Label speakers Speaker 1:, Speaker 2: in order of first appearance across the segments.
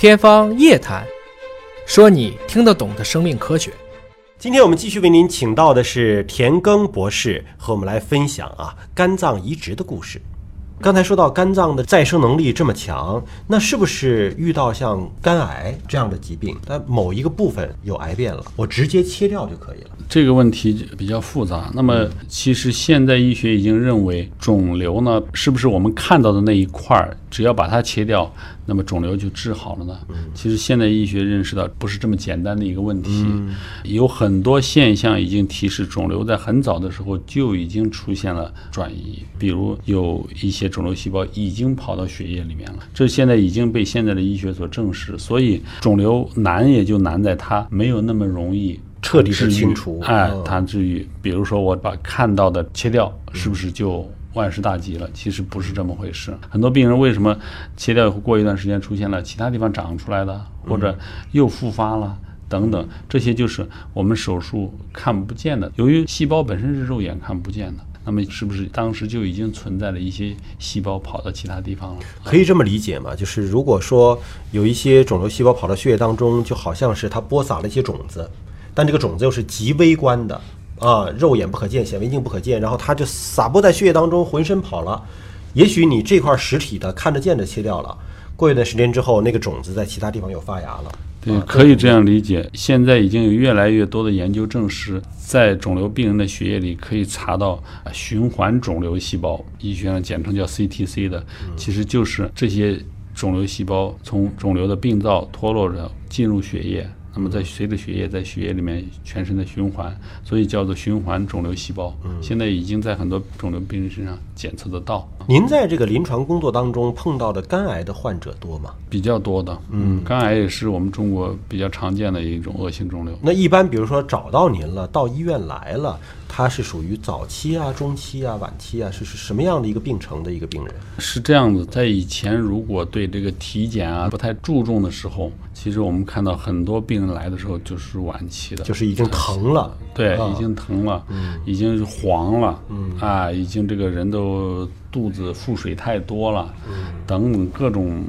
Speaker 1: 天方夜谭，说你听得懂的生命科学。
Speaker 2: 今天我们继续为您请到的是田耕博士，和我们来分享啊肝脏移植的故事。刚才说到肝脏的再生能力这么强，那是不是遇到像肝癌这样的疾病，它某一个部分有癌变了，我直接切掉就可以了？
Speaker 3: 这个问题比较复杂。那么，其实现代医学已经认为，肿瘤呢，是不是我们看到的那一块儿，只要把它切掉，那么肿瘤就治好了呢？其实现代医学认识到，不是这么简单的一个问题。有很多现象已经提示，肿瘤在很早的时候就已经出现了转移，比如有一些肿瘤细胞已经跑到血液里面了，这现在已经被现在的医学所证实。所以，肿瘤难也就难在它没有那么容易。
Speaker 2: 彻底的清除，
Speaker 3: 哎，它至于，比如说我把看到的切掉，是不是就万事大吉了？其实不是这么回事。很多病人为什么切掉以后过一段时间出现了其他地方长出来的，或者又复发了等等，这些就是我们手术看不见的。由于细胞本身是肉眼看不见的，那么是不是当时就已经存在了一些细胞跑到其他地方了？
Speaker 2: 可以这么理解吗？就是如果说有一些肿瘤细胞跑到血液当中，就好像是它播撒了一些种子。但这个种子又是极微观的啊，肉眼不可见，显微镜不可见，然后它就撒播在血液当中，浑身跑了。也许你这块实体的看得见的切掉了，过一段时间之后，那个种子在其他地方又发芽了。
Speaker 3: 对，可以这样理解。现在已经有越来越多的研究证实，在肿瘤病人的血液里可以查到循环肿瘤细胞，医学上简称叫 CTC 的，其实就是这些肿瘤细胞从肿瘤的病灶脱落着进入血液。那么在随着血液在血液里面全身的循环，所以叫做循环肿瘤细胞。嗯现在已经在很多肿瘤病人身上检测得到。
Speaker 2: 您在这个临床工作当中碰到的肝癌的患者多吗？
Speaker 3: 比较多的，嗯，肝癌也是我们中国比较常见的一种恶性肿瘤。
Speaker 2: 那一般比如说找到您了，到医院来了，他是属于早期啊、中期啊、晚期啊，是是什么样的一个病程的一个病人？
Speaker 3: 是这样子，在以前如果对这个体检啊不太注重的时候，其实我们看到很多病人来的时候就是晚期的，
Speaker 2: 就是已经疼了，
Speaker 3: 对，已经疼了，嗯。已经黄了，嗯。啊，已经这个人都。肚子腹水太多了，嗯。等等各种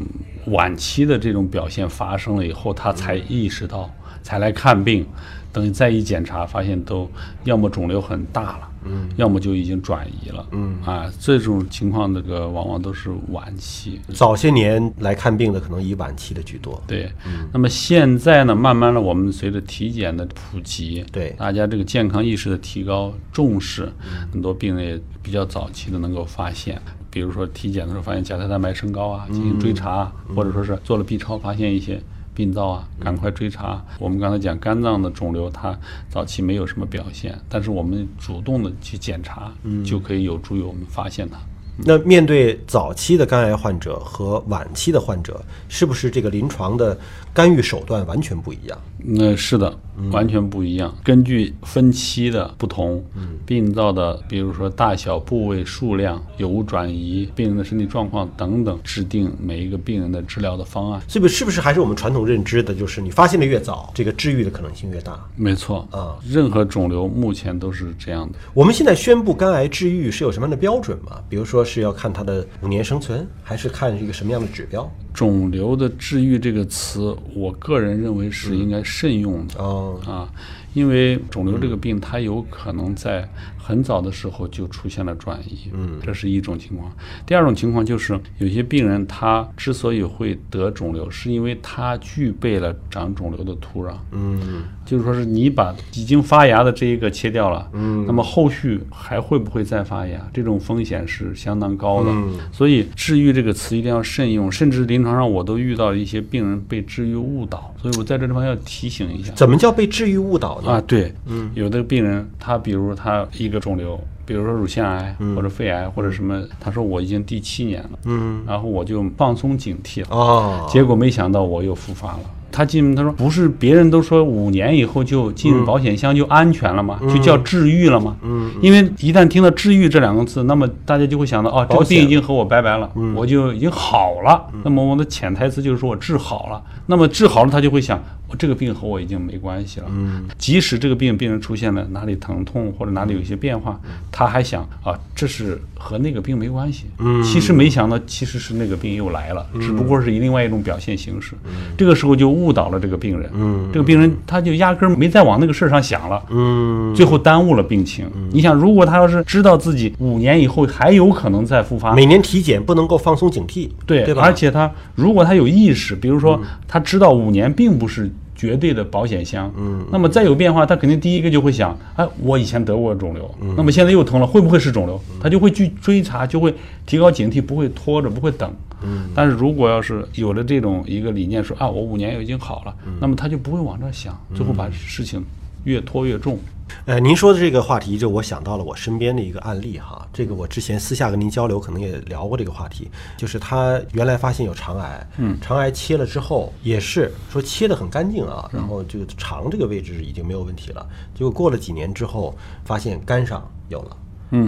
Speaker 3: 晚期的这种表现发生了以后，他才意识到，才来看病。等再一检查，发现都要么肿瘤很大了，嗯，要么就已经转移了，嗯啊，这种情况那个往往都是晚期。
Speaker 2: 早些年来看病的可能以晚期的居多。
Speaker 3: 对，那么现在呢，慢慢的我们随着体检的普及，
Speaker 2: 对
Speaker 3: 大家这个健康意识的提高、重视，很多病人也比较早期的能够发现，比如说体检的时候发现甲胎蛋白升高啊，进行追查，或者说是做了 B 超发现一些。病灶啊，赶快追查。我们刚才讲肝脏的肿瘤，它早期没有什么表现，但是我们主动的去检查，就可以有助于我们发现它。
Speaker 2: 那面对早期的肝癌患者和晚期的患者，是不是这个临床的干预手段完全不一样？
Speaker 3: 那是的，完全不一样。根据分期的不同，病灶的，比如说大小、部位、数量、有无转移、病人的身体状况等等，制定每一个病人的治疗的方案。
Speaker 2: 这个是不是还是我们传统认知的，就是你发现的越早，这个治愈的可能性越大？
Speaker 3: 没错啊，任何肿瘤目前都是这样的。
Speaker 2: 我们现在宣布肝癌治愈是有什么样的标准吗？比如说是要看它的五年生存，还是看一个什么样的指标？
Speaker 3: 肿瘤的治愈这个词，我个人认为是应该慎用的啊，因为肿瘤这个病，它有可能在很早的时候就出现了转移，嗯，这是一种情况。第二种情况就是有些病人他之所以会得肿瘤，是因为他具备了长肿瘤的土壤，嗯，就是说是你把已经发芽的这一个切掉了，嗯，那么后续还会不会再发芽？这种风险是相当高的，所以治愈这个词一定要慎用，甚至临临床上我都遇到一些病人被治愈误导，所以我在这地方要提醒一下：
Speaker 2: 怎么叫被治愈误导呢？
Speaker 3: 啊，对，嗯，有的病人他比如他一个肿瘤，比如说乳腺癌或者肺癌或者什么，他说我已经第七年了，嗯，然后我就放松警惕了，哦，结果没想到我又复发了。他进，他说不是，别人都说五年以后就进入保险箱就安全了吗？就叫治愈了吗？嗯，因为一旦听到治愈这两个字，那么大家就会想到，哦，这个病已经和我拜拜了，我就已经好了。那么我的潜台词就是说我治好了。那么治好了，他就会想，这个病和我已经没关系了。嗯，即使这个病病人出现了哪里疼痛或者哪里有一些变化，他还想啊，这是和那个病没关系。嗯，其实没想到其实是那个病又来了，只不过是以另外一种表现形式。这个时候就误导了这个病人。嗯，这个病人他就压根儿没再往那个事儿上想了。嗯，最后耽误了病情。你想，如果他要是知道自己五年以后还有可能再复发，
Speaker 2: 每年体检不能够放松警惕。
Speaker 3: 对，
Speaker 2: 对吧？
Speaker 3: 而且他如果他有意识，比如说他知道五年并不是绝对的保险箱，嗯，那么再有变化，他肯定第一个就会想，哎，我以前得过肿瘤，那么现在又疼了，会不会是肿瘤？他就会去追查，就会提高警惕，不会拖着，不会等。嗯，但是如果要是有了这种一个理念，说啊，我五年已经好了，那么他就不会往这儿想，最后把事情越拖越重。
Speaker 2: 呃，您说的这个话题，就我想到了我身边的一个案例哈。这个我之前私下跟您交流，可能也聊过这个话题，就是他原来发现有肠癌，嗯，肠癌切了之后，也是说切得很干净啊，然后这个肠这个位置已经没有问题了。结果过了几年之后，发现肝上有了。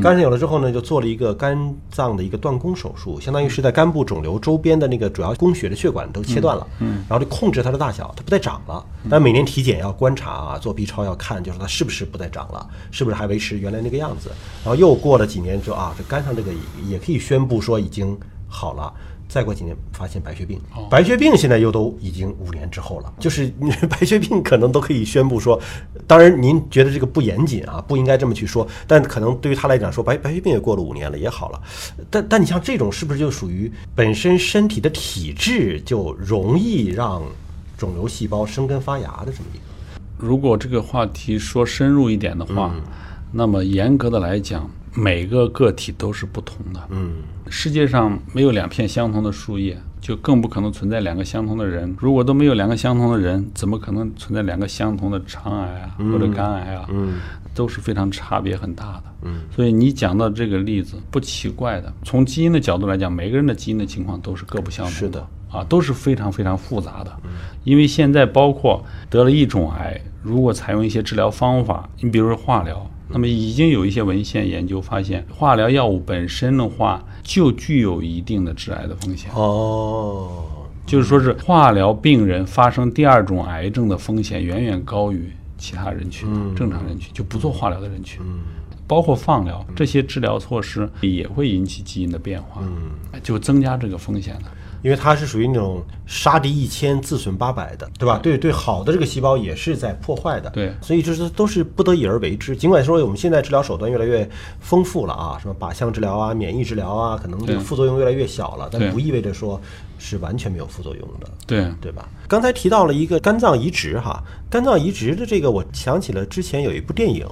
Speaker 2: 肝上有了之后呢，就做了一个肝脏的一个断供手术，相当于是在肝部肿瘤周边的那个主要供血的血管都切断了，嗯，然后就控制它的大小，它不再长了。但每年体检要观察啊，做 B 超要看，就是它是不是不再长了，是不是还维持原来那个样子。然后又过了几年，就啊，这肝上这个也可以宣布说已经好了。再过几年发现白血病，白血病现在又都已经五年之后了，就是 白血病可能都可以宣布说，当然您觉得这个不严谨啊，不应该这么去说，但可能对于他来讲说白白血病也过了五年了也好了，但但你像这种是不是就属于本身身体的体质就容易让肿瘤细胞生根发芽的这么一个？
Speaker 3: 如果这个话题说深入一点的话，那么严格的来讲。每个个体都是不同的。嗯，世界上没有两片相同的树叶，就更不可能存在两个相同的人。如果都没有两个相同的人，怎么可能存在两个相同的肠癌啊，或者肝癌啊？嗯，都是非常差别很大的。嗯，所以你讲到这个例子不奇怪的。从基因的角度来讲，每个人的基因的情况都是各不相同
Speaker 2: 的。
Speaker 3: 啊，都是非常非常复杂的。因为现在包括得了一种癌，如果采用一些治疗方法，你比如说化疗。那么已经有一些文献研究发现，化疗药物本身的话，就具有一定的致癌的风险。哦，就是说是化疗病人发生第二种癌症的风险远远高于其他人群，正常人群就不做化疗的人群，包括放疗这些治疗措施也会引起基因的变化，就增加这个风险的。
Speaker 2: 因为它是属于那种杀敌一千自损八百的，对吧？对对，好的这个细胞也是在破坏的，
Speaker 3: 对，
Speaker 2: 所以就是都是不得已而为之。尽管说我们现在治疗手段越来越丰富了啊，什么靶向治疗啊、免疫治疗啊，可能这个副作用越来越小了，但不意味着说是完全没有副作用的，
Speaker 3: 对
Speaker 2: 对吧？刚才提到了一个肝脏移植哈，肝脏移植的这个，我想起了之前有一部电影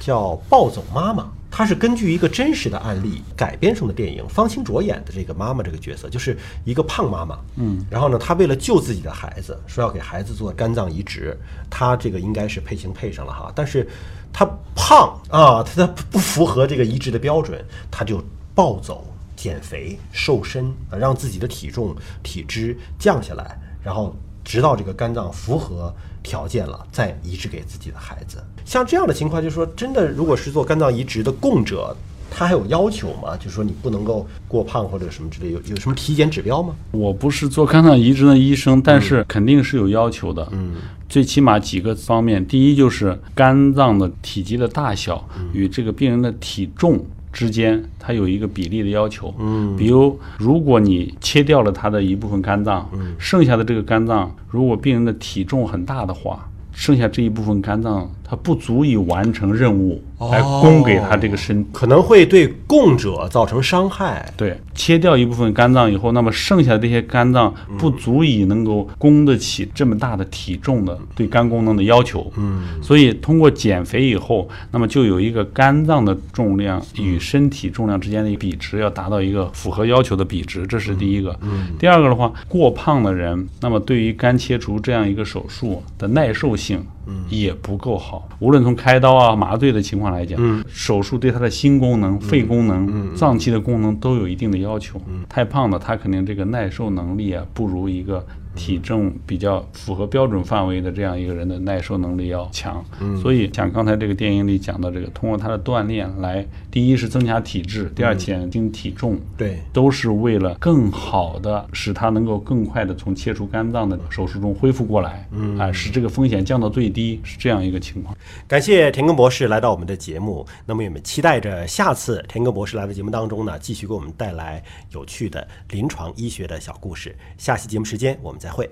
Speaker 2: 叫《暴走妈妈》。它是根据一个真实的案例改编成的电影，方清卓演的这个妈妈这个角色，就是一个胖妈妈，嗯，然后呢，她为了救自己的孩子，说要给孩子做肝脏移植，她这个应该是配型配上了哈，但是她胖啊，她不符合这个移植的标准，她就暴走、减肥、瘦身啊，让自己的体重、体脂降下来，然后直到这个肝脏符合条件了，再移植给自己的孩子。像这样的情况，就是说，真的，如果是做肝脏移植的供者，他还有要求吗？就是说，你不能够过胖或者什么之类，有有什么体检指标吗？
Speaker 3: 我不是做肝脏移植的医生，但是肯定是有要求的。嗯，最起码几个方面，第一就是肝脏的体积的大小与这个病人的体重之间，它有一个比例的要求。嗯，比如如果你切掉了它的一部分肝脏，剩下的这个肝脏，如果病人的体重很大的话。剩下这一部分肝脏，它不足以完成任务。来供给他这个身，
Speaker 2: 可能会对供者造成伤害。
Speaker 3: 对，切掉一部分肝脏以后，那么剩下的这些肝脏不足以能够供得起这么大的体重的对肝功能的要求。嗯，所以通过减肥以后，那么就有一个肝脏的重量与身体重量之间的一个比值要达到一个符合要求的比值，这是第一个。嗯，第二个的话，过胖的人，那么对于肝切除这样一个手术的耐受性。也不够好，无论从开刀啊、麻醉的情况来讲，手术对他的心功能、肺功能、脏器的功能都有一定的要求。太胖的他肯定这个耐受能力啊，不如一个体重比较符合标准范围的这样一个人的耐受能力要强。所以像刚才这个电影里讲到这个，通过他的锻炼来，第一是增强体质，第二减轻体重，
Speaker 2: 对，
Speaker 3: 都是为了更好的使他能够更快的从切除肝脏的手术中恢复过来，嗯，啊，使这个风险降到最低，是这样一个情况。
Speaker 2: 感谢田耕博士来到我们的节目，那么我们期待着下次田耕博士来的节目当中呢，继续给我们带来有趣的临床医学的小故事。下期节目时间我们再会。